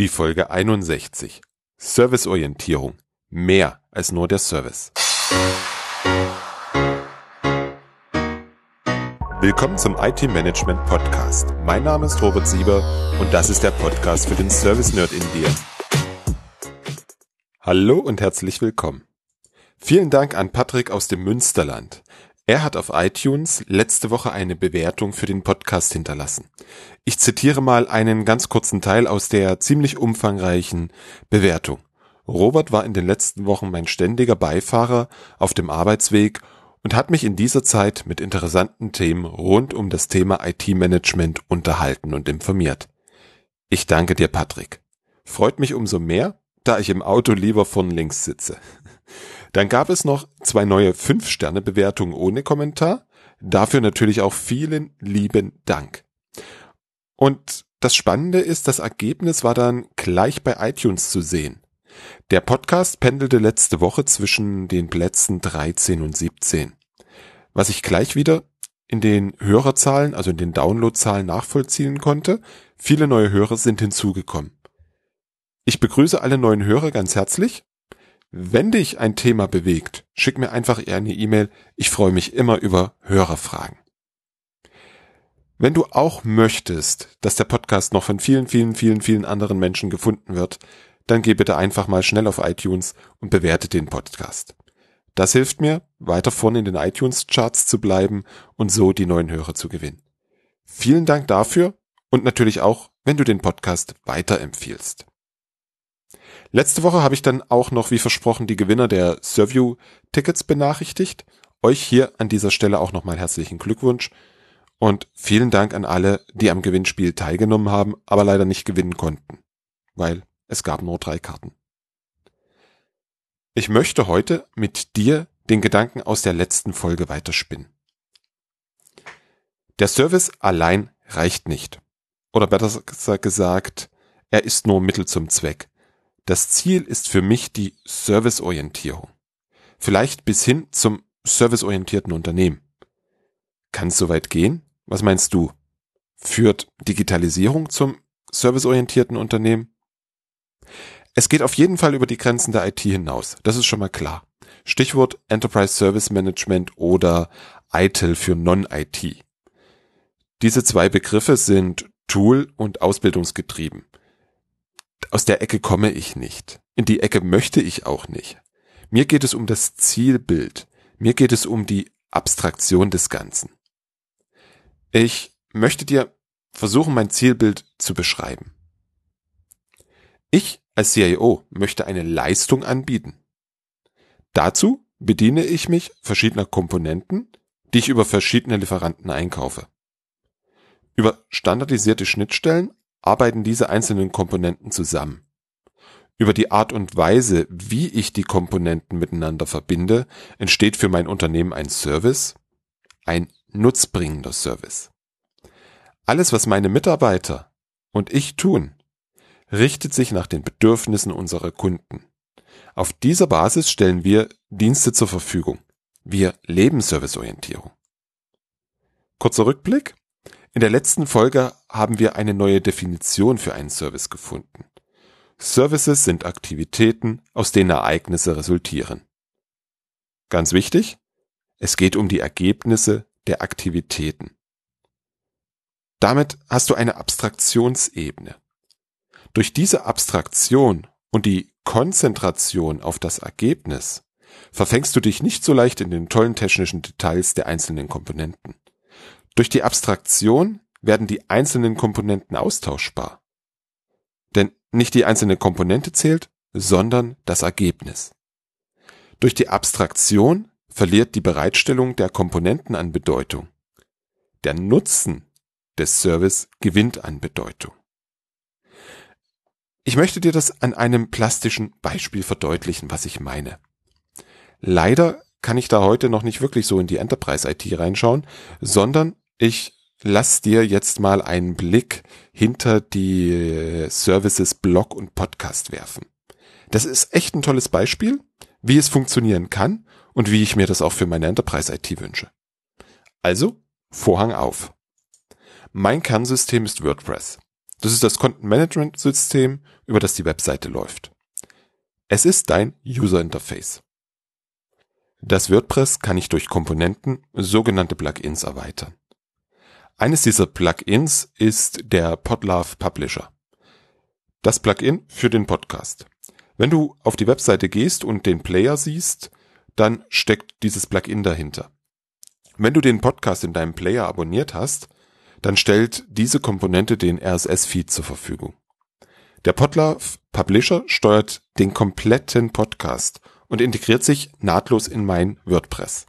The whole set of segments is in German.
Die Folge 61. Serviceorientierung. Mehr als nur der Service. Willkommen zum IT Management Podcast. Mein Name ist Robert Sieber und das ist der Podcast für den Service Nerd in dir. Hallo und herzlich willkommen. Vielen Dank an Patrick aus dem Münsterland. Er hat auf iTunes letzte Woche eine Bewertung für den Podcast hinterlassen. Ich zitiere mal einen ganz kurzen Teil aus der ziemlich umfangreichen Bewertung. Robert war in den letzten Wochen mein ständiger Beifahrer auf dem Arbeitsweg und hat mich in dieser Zeit mit interessanten Themen rund um das Thema IT-Management unterhalten und informiert. Ich danke dir, Patrick. Freut mich umso mehr, da ich im Auto lieber von links sitze. Dann gab es noch zwei neue 5-Sterne-Bewertungen ohne Kommentar. Dafür natürlich auch vielen lieben Dank. Und das Spannende ist, das Ergebnis war dann gleich bei iTunes zu sehen. Der Podcast pendelte letzte Woche zwischen den Plätzen 13 und 17. Was ich gleich wieder in den Hörerzahlen, also in den Downloadzahlen nachvollziehen konnte. Viele neue Hörer sind hinzugekommen. Ich begrüße alle neuen Hörer ganz herzlich wenn dich ein Thema bewegt, schick mir einfach eine E-Mail. Ich freue mich immer über Hörerfragen. Wenn du auch möchtest, dass der Podcast noch von vielen, vielen, vielen, vielen anderen Menschen gefunden wird, dann geh bitte einfach mal schnell auf iTunes und bewerte den Podcast. Das hilft mir, weiter vorne in den iTunes-Charts zu bleiben und so die neuen Hörer zu gewinnen. Vielen Dank dafür und natürlich auch, wenn du den Podcast weiterempfiehlst. Letzte Woche habe ich dann auch noch, wie versprochen, die Gewinner der Surview-Tickets benachrichtigt. Euch hier an dieser Stelle auch nochmal herzlichen Glückwunsch und vielen Dank an alle, die am Gewinnspiel teilgenommen haben, aber leider nicht gewinnen konnten, weil es gab nur drei Karten. Ich möchte heute mit dir den Gedanken aus der letzten Folge weiterspinnen. Der Service allein reicht nicht. Oder besser gesagt, er ist nur Mittel zum Zweck. Das Ziel ist für mich die Serviceorientierung. Vielleicht bis hin zum serviceorientierten Unternehmen. Kann es soweit gehen? Was meinst du? Führt Digitalisierung zum serviceorientierten Unternehmen? Es geht auf jeden Fall über die Grenzen der IT hinaus. Das ist schon mal klar. Stichwort Enterprise Service Management oder ITIL für Non-IT. Diese zwei Begriffe sind Tool- und Ausbildungsgetrieben aus der Ecke komme ich nicht. In die Ecke möchte ich auch nicht. Mir geht es um das Zielbild. Mir geht es um die Abstraktion des Ganzen. Ich möchte dir versuchen, mein Zielbild zu beschreiben. Ich als CIO möchte eine Leistung anbieten. Dazu bediene ich mich verschiedener Komponenten, die ich über verschiedene Lieferanten einkaufe. Über standardisierte Schnittstellen arbeiten diese einzelnen Komponenten zusammen. Über die Art und Weise, wie ich die Komponenten miteinander verbinde, entsteht für mein Unternehmen ein Service, ein nutzbringender Service. Alles, was meine Mitarbeiter und ich tun, richtet sich nach den Bedürfnissen unserer Kunden. Auf dieser Basis stellen wir Dienste zur Verfügung. Wir leben Serviceorientierung. Kurzer Rückblick. In der letzten Folge haben wir eine neue Definition für einen Service gefunden. Services sind Aktivitäten, aus denen Ereignisse resultieren. Ganz wichtig, es geht um die Ergebnisse der Aktivitäten. Damit hast du eine Abstraktionsebene. Durch diese Abstraktion und die Konzentration auf das Ergebnis verfängst du dich nicht so leicht in den tollen technischen Details der einzelnen Komponenten. Durch die Abstraktion werden die einzelnen Komponenten austauschbar. Denn nicht die einzelne Komponente zählt, sondern das Ergebnis. Durch die Abstraktion verliert die Bereitstellung der Komponenten an Bedeutung. Der Nutzen des Service gewinnt an Bedeutung. Ich möchte dir das an einem plastischen Beispiel verdeutlichen, was ich meine. Leider kann ich da heute noch nicht wirklich so in die Enterprise IT reinschauen, sondern ich lass dir jetzt mal einen Blick hinter die Services Blog und Podcast werfen. Das ist echt ein tolles Beispiel, wie es funktionieren kann und wie ich mir das auch für meine Enterprise IT wünsche. Also, Vorhang auf. Mein Kernsystem ist WordPress. Das ist das Content-Management-System, über das die Webseite läuft. Es ist dein User-Interface. Das WordPress kann ich durch Komponenten, sogenannte Plugins, erweitern. Eines dieser Plugins ist der Podlove Publisher. Das Plugin für den Podcast. Wenn du auf die Webseite gehst und den Player siehst, dann steckt dieses Plugin dahinter. Wenn du den Podcast in deinem Player abonniert hast, dann stellt diese Komponente den RSS-Feed zur Verfügung. Der Podlove Publisher steuert den kompletten Podcast und integriert sich nahtlos in mein WordPress.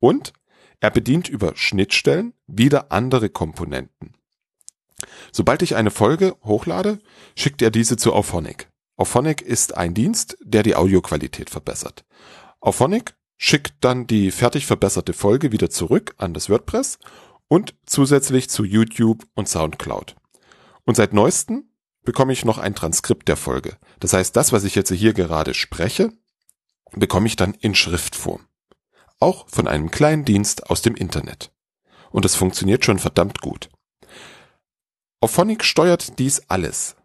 Und er bedient über Schnittstellen wieder andere Komponenten. Sobald ich eine Folge hochlade, schickt er diese zu Auphonic. Auphonic ist ein Dienst, der die Audioqualität verbessert. Auphonic schickt dann die fertig verbesserte Folge wieder zurück an das WordPress und zusätzlich zu YouTube und SoundCloud. Und seit neuestem bekomme ich noch ein Transkript der Folge. Das heißt, das, was ich jetzt hier gerade spreche, bekomme ich dann in Schriftform. Auch von einem kleinen Dienst aus dem Internet. Und es funktioniert schon verdammt gut. Auphonic steuert dies alles.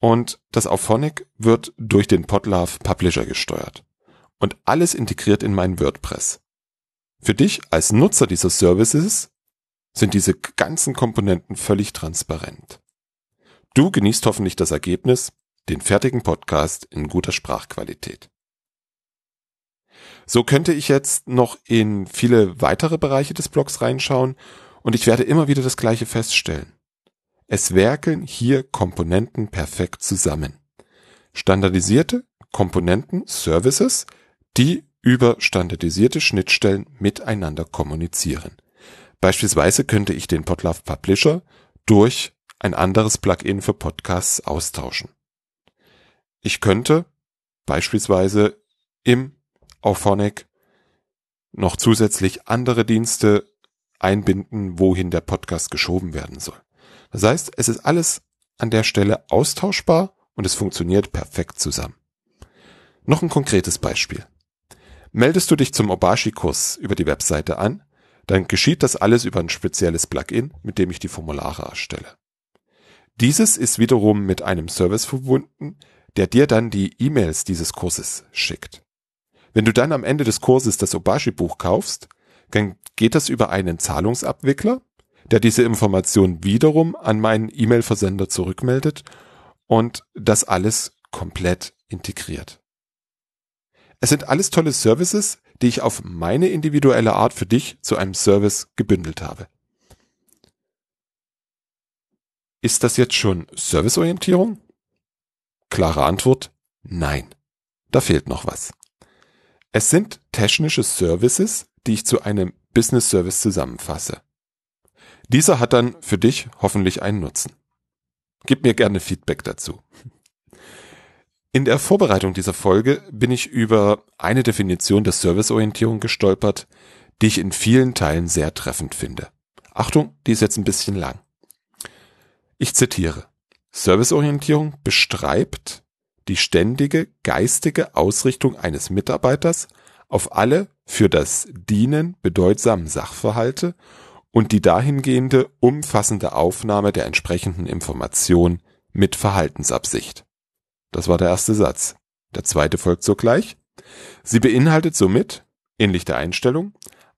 Und das Auphonic wird durch den Podlove Publisher gesteuert und alles integriert in mein WordPress. Für dich als Nutzer dieser Services sind diese ganzen Komponenten völlig transparent. Du genießt hoffentlich das Ergebnis, den fertigen Podcast in guter Sprachqualität. So könnte ich jetzt noch in viele weitere Bereiche des Blogs reinschauen und ich werde immer wieder das gleiche feststellen. Es werkeln hier Komponenten perfekt zusammen. Standardisierte Komponenten, Services, die über standardisierte Schnittstellen miteinander kommunizieren. Beispielsweise könnte ich den Podlove Publisher durch ein anderes Plugin für Podcasts austauschen. Ich könnte beispielsweise im Auphonic noch zusätzlich andere Dienste einbinden, wohin der Podcast geschoben werden soll. Das heißt, es ist alles an der Stelle austauschbar und es funktioniert perfekt zusammen. Noch ein konkretes Beispiel. Meldest du dich zum Obashi-Kurs über die Webseite an, dann geschieht das alles über ein spezielles Plugin, mit dem ich die Formulare erstelle. Dieses ist wiederum mit einem Service verbunden, der dir dann die E-Mails dieses Kurses schickt. Wenn du dann am Ende des Kurses das Obashi-Buch kaufst, dann geht das über einen Zahlungsabwickler, der diese Information wiederum an meinen E-Mail-Versender zurückmeldet und das alles komplett integriert. Es sind alles tolle Services, die ich auf meine individuelle Art für dich zu einem Service gebündelt habe. Ist das jetzt schon Serviceorientierung? Klare Antwort, nein. Da fehlt noch was. Es sind technische Services, die ich zu einem Business Service zusammenfasse. Dieser hat dann für dich hoffentlich einen Nutzen. Gib mir gerne Feedback dazu. In der Vorbereitung dieser Folge bin ich über eine Definition der Serviceorientierung gestolpert, die ich in vielen Teilen sehr treffend finde. Achtung, die ist jetzt ein bisschen lang. Ich zitiere. Serviceorientierung beschreibt die ständige geistige Ausrichtung eines Mitarbeiters auf alle für das Dienen bedeutsamen Sachverhalte und die dahingehende umfassende Aufnahme der entsprechenden Information mit Verhaltensabsicht. Das war der erste Satz. Der zweite folgt sogleich. Sie beinhaltet somit, ähnlich der Einstellung,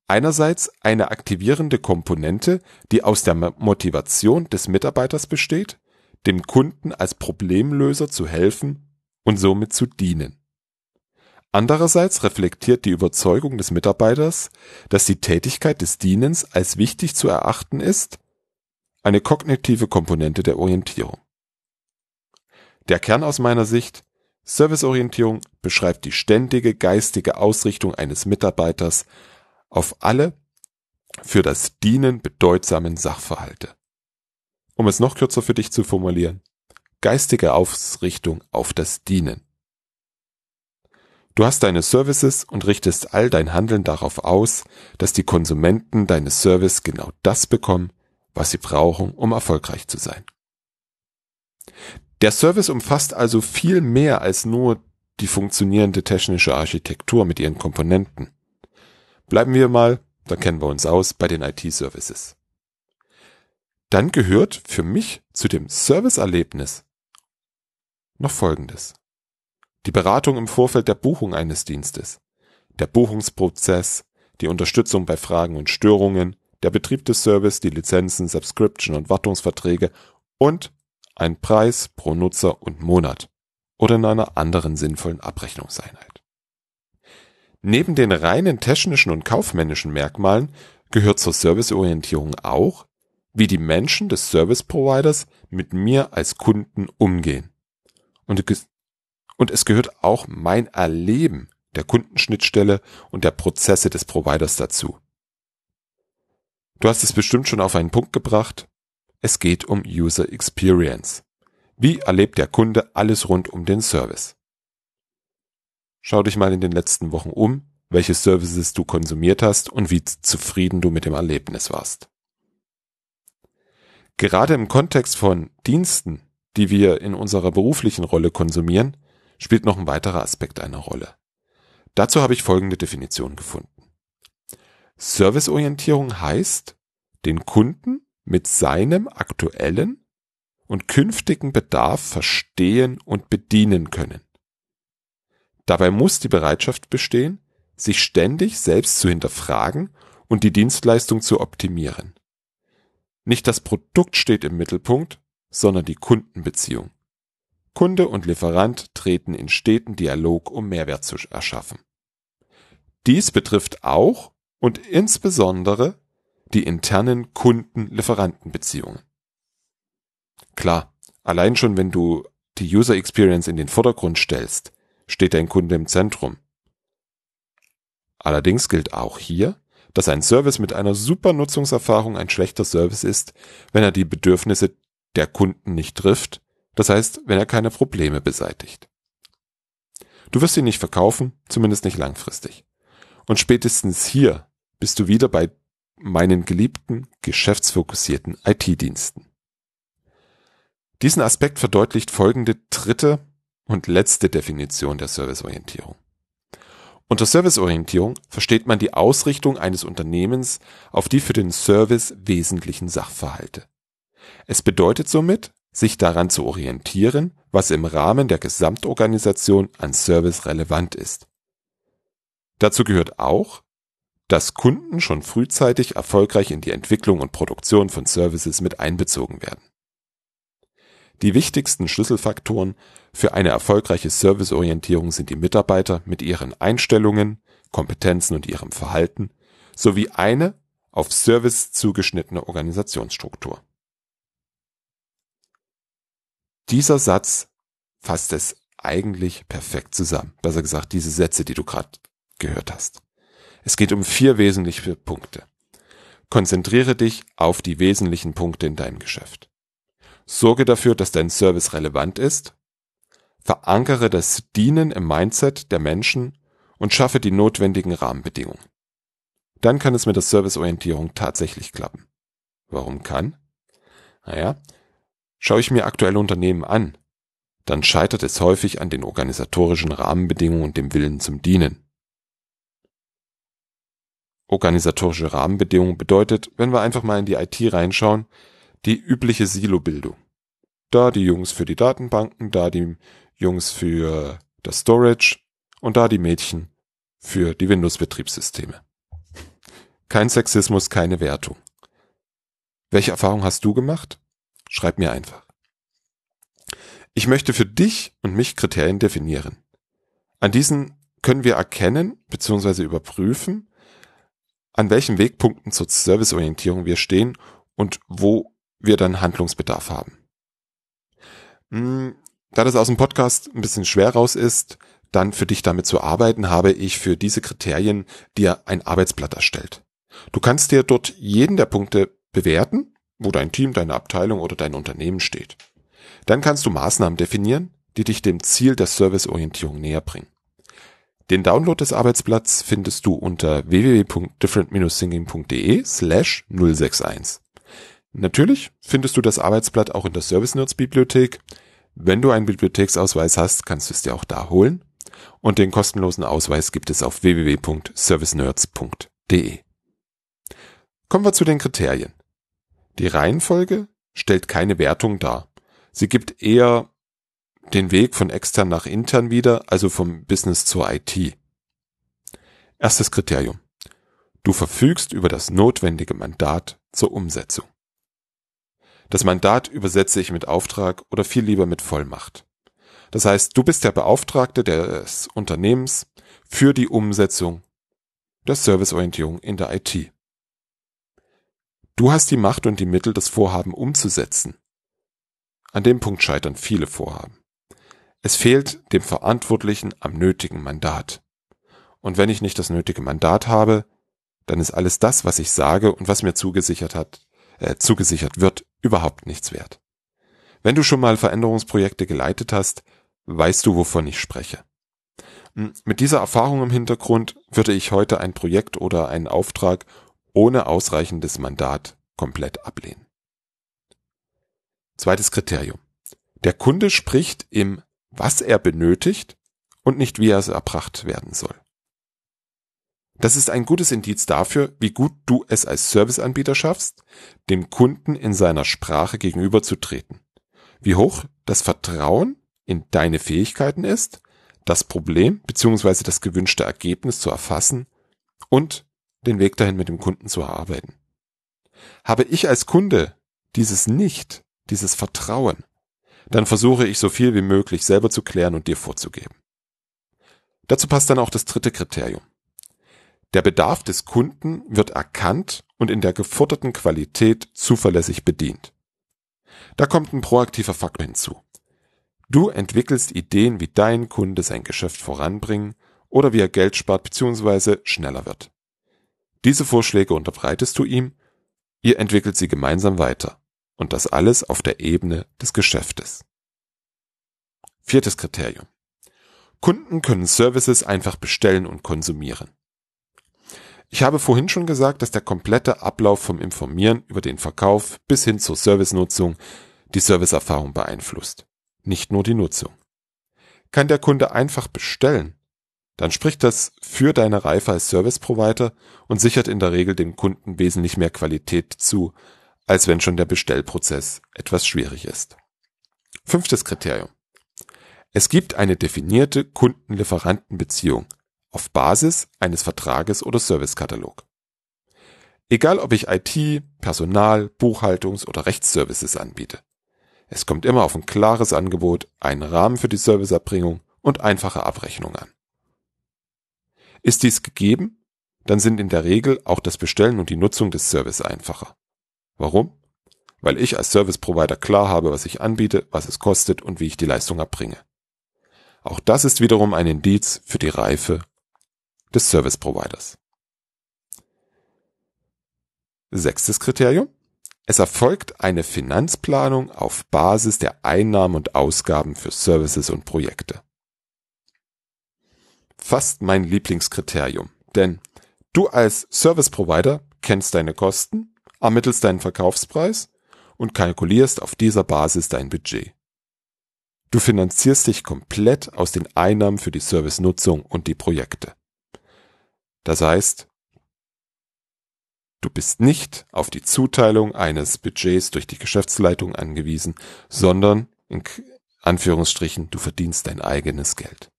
einerseits eine aktivierende Komponente, die aus der Motivation des Mitarbeiters besteht, dem Kunden als Problemlöser zu helfen und somit zu dienen. Andererseits reflektiert die Überzeugung des Mitarbeiters, dass die Tätigkeit des Dienens als wichtig zu erachten ist, eine kognitive Komponente der Orientierung. Der Kern aus meiner Sicht Serviceorientierung beschreibt die ständige geistige Ausrichtung eines Mitarbeiters auf alle für das Dienen bedeutsamen Sachverhalte. Um es noch kürzer für dich zu formulieren, geistige Ausrichtung auf das Dienen. Du hast deine Services und richtest all dein Handeln darauf aus, dass die Konsumenten deines Service genau das bekommen, was sie brauchen, um erfolgreich zu sein. Der Service umfasst also viel mehr als nur die funktionierende technische Architektur mit ihren Komponenten. Bleiben wir mal, da kennen wir uns aus, bei den IT-Services. dann gehört für mich zu dem Serviceerlebnis noch Folgendes. Die Beratung im Vorfeld der Buchung eines Dienstes, der Buchungsprozess, die Unterstützung bei Fragen und Störungen, der Betrieb des Service, die Lizenzen, Subscription und Wartungsverträge und ein Preis pro Nutzer und Monat oder in einer anderen sinnvollen Abrechnungseinheit. Neben den reinen technischen und kaufmännischen Merkmalen gehört zur Serviceorientierung auch, wie die Menschen des Service Providers mit mir als Kunden umgehen. Und, und es gehört auch mein Erleben der Kundenschnittstelle und der Prozesse des Providers dazu. Du hast es bestimmt schon auf einen Punkt gebracht. Es geht um User Experience. Wie erlebt der Kunde alles rund um den Service? Schau dich mal in den letzten Wochen um, welche Services du konsumiert hast und wie zufrieden du mit dem Erlebnis warst. Gerade im Kontext von Diensten, die wir in unserer beruflichen Rolle konsumieren, spielt noch ein weiterer Aspekt eine Rolle. Dazu habe ich folgende Definition gefunden. Serviceorientierung heißt, den Kunden mit seinem aktuellen und künftigen Bedarf verstehen und bedienen können. Dabei muss die Bereitschaft bestehen, sich ständig selbst zu hinterfragen und die Dienstleistung zu optimieren. Nicht das Produkt steht im Mittelpunkt, sondern die Kundenbeziehung. Kunde und Lieferant treten in steten Dialog, um Mehrwert zu erschaffen. Dies betrifft auch und insbesondere die internen Kunden-Lieferanten-Beziehungen. Klar, allein schon wenn du die User Experience in den Vordergrund stellst, steht dein Kunde im Zentrum. Allerdings gilt auch hier, dass ein Service mit einer super Nutzungserfahrung ein schlechter Service ist, wenn er die Bedürfnisse der Kunden nicht trifft, das heißt, wenn er keine Probleme beseitigt. Du wirst ihn nicht verkaufen, zumindest nicht langfristig. Und spätestens hier bist du wieder bei meinen geliebten, geschäftsfokussierten IT-Diensten. Diesen Aspekt verdeutlicht folgende dritte und letzte Definition der Serviceorientierung. Unter Serviceorientierung versteht man die Ausrichtung eines Unternehmens auf die für den Service wesentlichen Sachverhalte. Es bedeutet somit, sich daran zu orientieren, was im Rahmen der Gesamtorganisation an Service relevant ist. Dazu gehört auch, dass Kunden schon frühzeitig erfolgreich in die Entwicklung und Produktion von Services mit einbezogen werden. Die wichtigsten Schlüsselfaktoren für eine erfolgreiche Serviceorientierung sind die Mitarbeiter mit ihren Einstellungen, Kompetenzen und ihrem Verhalten sowie eine auf Service zugeschnittene Organisationsstruktur. Dieser Satz fasst es eigentlich perfekt zusammen. Besser gesagt, diese Sätze, die du gerade gehört hast. Es geht um vier wesentliche Punkte. Konzentriere dich auf die wesentlichen Punkte in deinem Geschäft. Sorge dafür, dass dein Service relevant ist. Verankere das Dienen im Mindset der Menschen und schaffe die notwendigen Rahmenbedingungen. Dann kann es mit der Serviceorientierung tatsächlich klappen. Warum kann? Naja, schaue ich mir aktuelle Unternehmen an, dann scheitert es häufig an den organisatorischen Rahmenbedingungen und dem Willen zum Dienen. Organisatorische Rahmenbedingungen bedeutet, wenn wir einfach mal in die IT reinschauen, die übliche Silobildung. Da die Jungs für die Datenbanken, da die Jungs für das Storage und da die Mädchen für die Windows-Betriebssysteme. Kein Sexismus, keine Wertung. Welche Erfahrung hast du gemacht? Schreib mir einfach. Ich möchte für dich und mich Kriterien definieren. An diesen können wir erkennen bzw. überprüfen, an welchen Wegpunkten zur Serviceorientierung wir stehen und wo wir dann Handlungsbedarf haben. Hm, da das aus dem Podcast ein bisschen schwer raus ist, dann für dich damit zu arbeiten, habe ich für diese Kriterien dir ein Arbeitsblatt erstellt. Du kannst dir dort jeden der Punkte bewerten, wo dein Team, deine Abteilung oder dein Unternehmen steht. Dann kannst du Maßnahmen definieren, die dich dem Ziel der Serviceorientierung näher bringen. Den Download des Arbeitsblatts findest du unter www.different-thinking.de slash 061. Natürlich findest du das Arbeitsblatt auch in der Service Nerds Bibliothek. Wenn du einen Bibliotheksausweis hast, kannst du es dir auch da holen. Und den kostenlosen Ausweis gibt es auf www.servicenerds.de. Kommen wir zu den Kriterien. Die Reihenfolge stellt keine Wertung dar. Sie gibt eher den Weg von extern nach intern wieder, also vom Business zur IT. Erstes Kriterium. Du verfügst über das notwendige Mandat zur Umsetzung. Das Mandat übersetze ich mit Auftrag oder viel lieber mit Vollmacht. Das heißt, du bist der Beauftragte des Unternehmens für die Umsetzung der Serviceorientierung in der IT. Du hast die Macht und die Mittel, das Vorhaben umzusetzen. An dem Punkt scheitern viele Vorhaben. Es fehlt dem Verantwortlichen am nötigen Mandat. Und wenn ich nicht das nötige Mandat habe, dann ist alles das, was ich sage und was mir zugesichert hat, äh, zugesichert wird, überhaupt nichts wert. Wenn du schon mal Veränderungsprojekte geleitet hast, weißt du, wovon ich spreche. Hm, mit dieser Erfahrung im Hintergrund würde ich heute ein Projekt oder einen Auftrag ohne ausreichendes Mandat komplett ablehnen. Zweites Kriterium. Der Kunde spricht im was er benötigt und nicht wie er es erbracht werden soll. Das ist ein gutes Indiz dafür, wie gut du es als Serviceanbieter schaffst, dem Kunden in seiner Sprache gegenüberzutreten. Wie hoch das Vertrauen in deine Fähigkeiten ist, das Problem bzw. das gewünschte Ergebnis zu erfassen und den Weg dahin mit dem Kunden zu erarbeiten. Habe ich als Kunde dieses nicht, dieses Vertrauen, dann versuche ich so viel wie möglich selber zu klären und dir vorzugeben. Dazu passt dann auch das dritte Kriterium. Der Bedarf des Kunden wird erkannt und in der geforderten Qualität zuverlässig bedient. Da kommt ein proaktiver Faktor hinzu. Du entwickelst Ideen, wie dein Kunde sein Geschäft voranbringen oder wie er Geld spart bzw. schneller wird. Diese Vorschläge unterbreitest du ihm, ihr entwickelt sie gemeinsam weiter. Und das alles auf der Ebene des Geschäftes. Viertes Kriterium. Kunden können Services einfach bestellen und konsumieren. Ich habe vorhin schon gesagt, dass der komplette Ablauf vom Informieren über den Verkauf bis hin zur Servicenutzung die Serviceerfahrung beeinflusst, nicht nur die Nutzung. Kann der Kunde einfach bestellen, dann spricht das für deine Reife als Service Provider und sichert in der Regel dem Kunden wesentlich mehr Qualität zu, als wenn schon der Bestellprozess etwas schwierig ist. Fünftes Kriterium. Es gibt eine definierte Kunden-Lieferanten-Beziehung auf Basis eines Vertrages oder Servicekatalog. Egal ob ich IT, Personal, Buchhaltungs- oder Rechtsservices anbiete. Es kommt immer auf ein klares Angebot, einen Rahmen für die Serviceerbringung und einfache Abrechnung an. Ist dies gegeben, dann sind in der Regel auch das Bestellen und die Nutzung des Service einfacher. Warum? Weil ich als Service Provider klar habe, was ich anbiete, was es kostet und wie ich die Leistung erbringe. Auch das ist wiederum ein Indiz für die Reife des Service Providers. Sechstes Kriterium. Es erfolgt eine Finanzplanung auf Basis der Einnahmen und Ausgaben für Services und Projekte. Fast mein Lieblingskriterium, denn du als Service Provider kennst deine Kosten, ermittelst deinen Verkaufspreis und kalkulierst auf dieser Basis dein Budget. Du finanzierst dich komplett aus den Einnahmen für die Servicenutzung und die Projekte. Das heißt, du bist nicht auf die Zuteilung eines Budgets durch die Geschäftsleitung angewiesen, sondern in Anführungsstrichen, du verdienst dein eigenes Geld.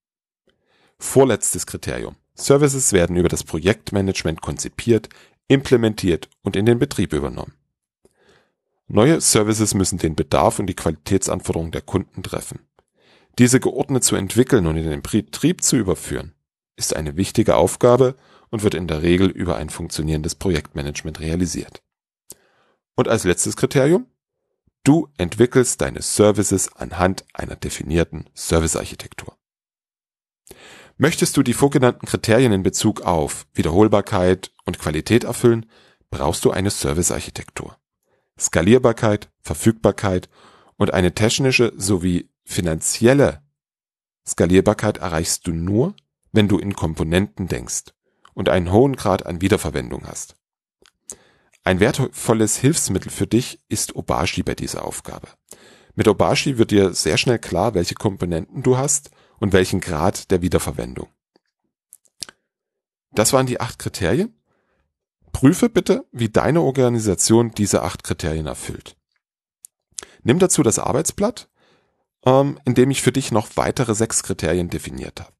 Vorletztes Kriterium. Services werden über das Projektmanagement konzipiert, implementiert und in den Betrieb übernommen. Neue Services müssen den Bedarf und die Qualitätsanforderungen der Kunden treffen. Diese geordnet zu entwickeln und in den Betrieb zu überführen, ist eine wichtige Aufgabe und wird in der Regel über ein funktionierendes Projektmanagement realisiert. Und als letztes Kriterium, du entwickelst deine Services anhand einer definierten Servicearchitektur. Möchtest du die vorgenannten Kriterien in Bezug auf Wiederholbarkeit und Qualität erfüllen, brauchst du eine Servicearchitektur. Skalierbarkeit, Verfügbarkeit und eine technische sowie finanzielle Skalierbarkeit erreichst du nur, wenn du in Komponenten denkst und einen hohen Grad an Wiederverwendung hast. Ein wertvolles Hilfsmittel für dich ist Obashi bei dieser Aufgabe. Mit Obashi wird dir sehr schnell klar, welche Komponenten du hast und welchen Grad der Wiederverwendung. Das waren die acht Kriterien. Prüfe bitte, wie deine Organisation diese acht Kriterien erfüllt. Nimm dazu das Arbeitsblatt, ähm, in dem ich für dich noch weitere sechs Kriterien definiert habe.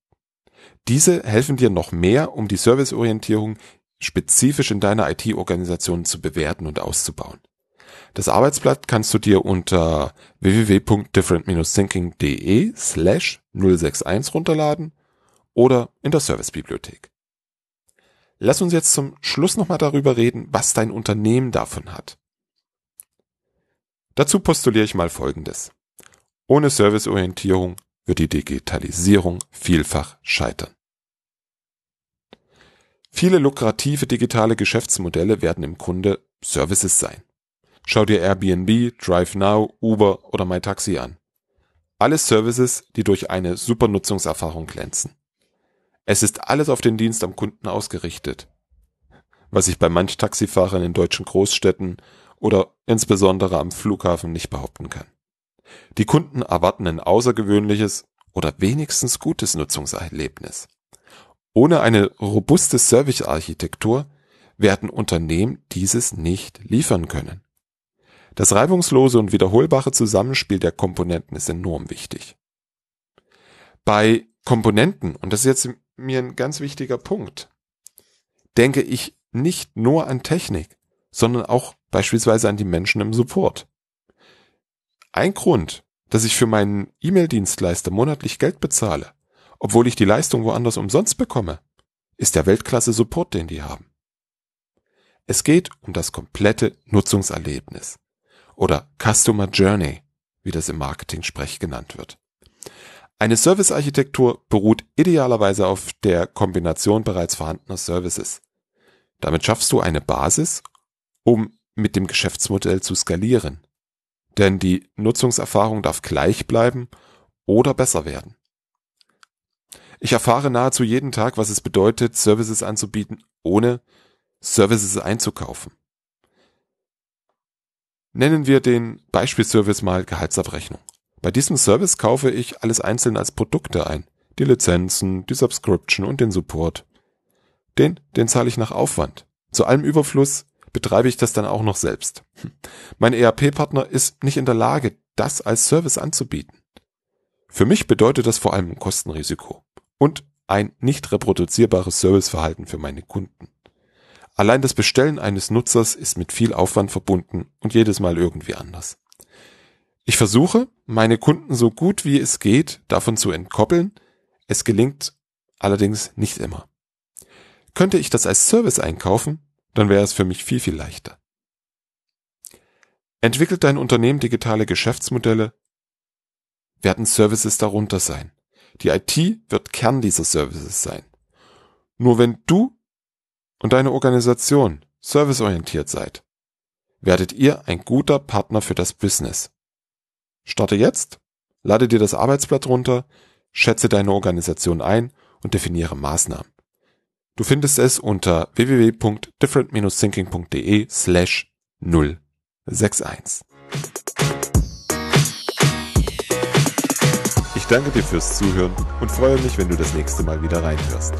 Diese helfen dir noch mehr, um die Serviceorientierung spezifisch in deiner IT-Organisation zu bewerten und auszubauen. Das Arbeitsblatt kannst du dir unter www.different-thinking.de slash 061 runterladen oder in der Servicebibliothek. Lass uns jetzt zum Schluss nochmal darüber reden, was dein Unternehmen davon hat. Dazu postuliere ich mal Folgendes. Ohne Serviceorientierung wird die Digitalisierung vielfach scheitern. Viele lukrative digitale Geschäftsmodelle werden im Grunde Services sein. Schau dir Airbnb, DriveNow, Uber oder MyTaxi an. Alles Services, die durch eine super Nutzungserfahrung glänzen. Es ist alles auf den Dienst am Kunden ausgerichtet. Was ich bei manch Taxifahrern in deutschen Großstädten oder insbesondere am Flughafen nicht behaupten kann. Die Kunden erwarten ein außergewöhnliches oder wenigstens gutes Nutzungserlebnis. Ohne eine robuste Servicearchitektur werden Unternehmen dieses nicht liefern können. Das reibungslose und wiederholbare Zusammenspiel der Komponenten ist enorm wichtig. Bei Komponenten, und das ist jetzt mir ein ganz wichtiger Punkt, denke ich nicht nur an Technik, sondern auch beispielsweise an die Menschen im Support. Ein Grund, dass ich für meinen E-Mail-Dienstleister monatlich Geld bezahle, obwohl ich die Leistung woanders umsonst bekomme, ist der Weltklasse-Support, den die haben. Es geht um das komplette Nutzungserlebnis oder Customer Journey, wie das im Marketing-Sprech genannt wird. Eine Servicearchitektur beruht idealerweise auf der Kombination bereits vorhandener Services. Damit schaffst du eine Basis, um mit dem Geschäftsmodell zu skalieren. Denn die Nutzungserfahrung darf gleich bleiben oder besser werden. Ich erfahre nahezu jeden Tag, was es bedeutet, Services anzubieten, ohne Services einzukaufen. Nennen wir den Beispielservice mal Gehaltsabrechnung. Bei diesem Service kaufe ich alles einzeln als Produkte ein. Die Lizenzen, die Subscription und den Support. Den, den zahle ich nach Aufwand. Zu allem Überfluss betreibe ich das dann auch noch selbst. Mein ERP-Partner ist nicht in der Lage, das als Service anzubieten. Für mich bedeutet das vor allem ein Kostenrisiko und ein nicht reproduzierbares Serviceverhalten für meine Kunden. Allein das Bestellen eines Nutzers ist mit viel Aufwand verbunden und jedes Mal irgendwie anders. Ich versuche, meine Kunden so gut wie es geht davon zu entkoppeln. Es gelingt allerdings nicht immer. Könnte ich das als Service einkaufen, dann wäre es für mich viel, viel leichter. Entwickelt dein Unternehmen digitale Geschäftsmodelle, werden Services darunter sein. Die IT wird Kern dieser Services sein. Nur wenn du und deine Organisation serviceorientiert seid, werdet ihr ein guter Partner für das Business. Starte jetzt, lade dir das Arbeitsblatt runter, schätze deine Organisation ein und definiere Maßnahmen. Du findest es unter www.different-thinking.de slash 061. Ich danke dir fürs Zuhören und freue mich, wenn du das nächste Mal wieder reinhörst.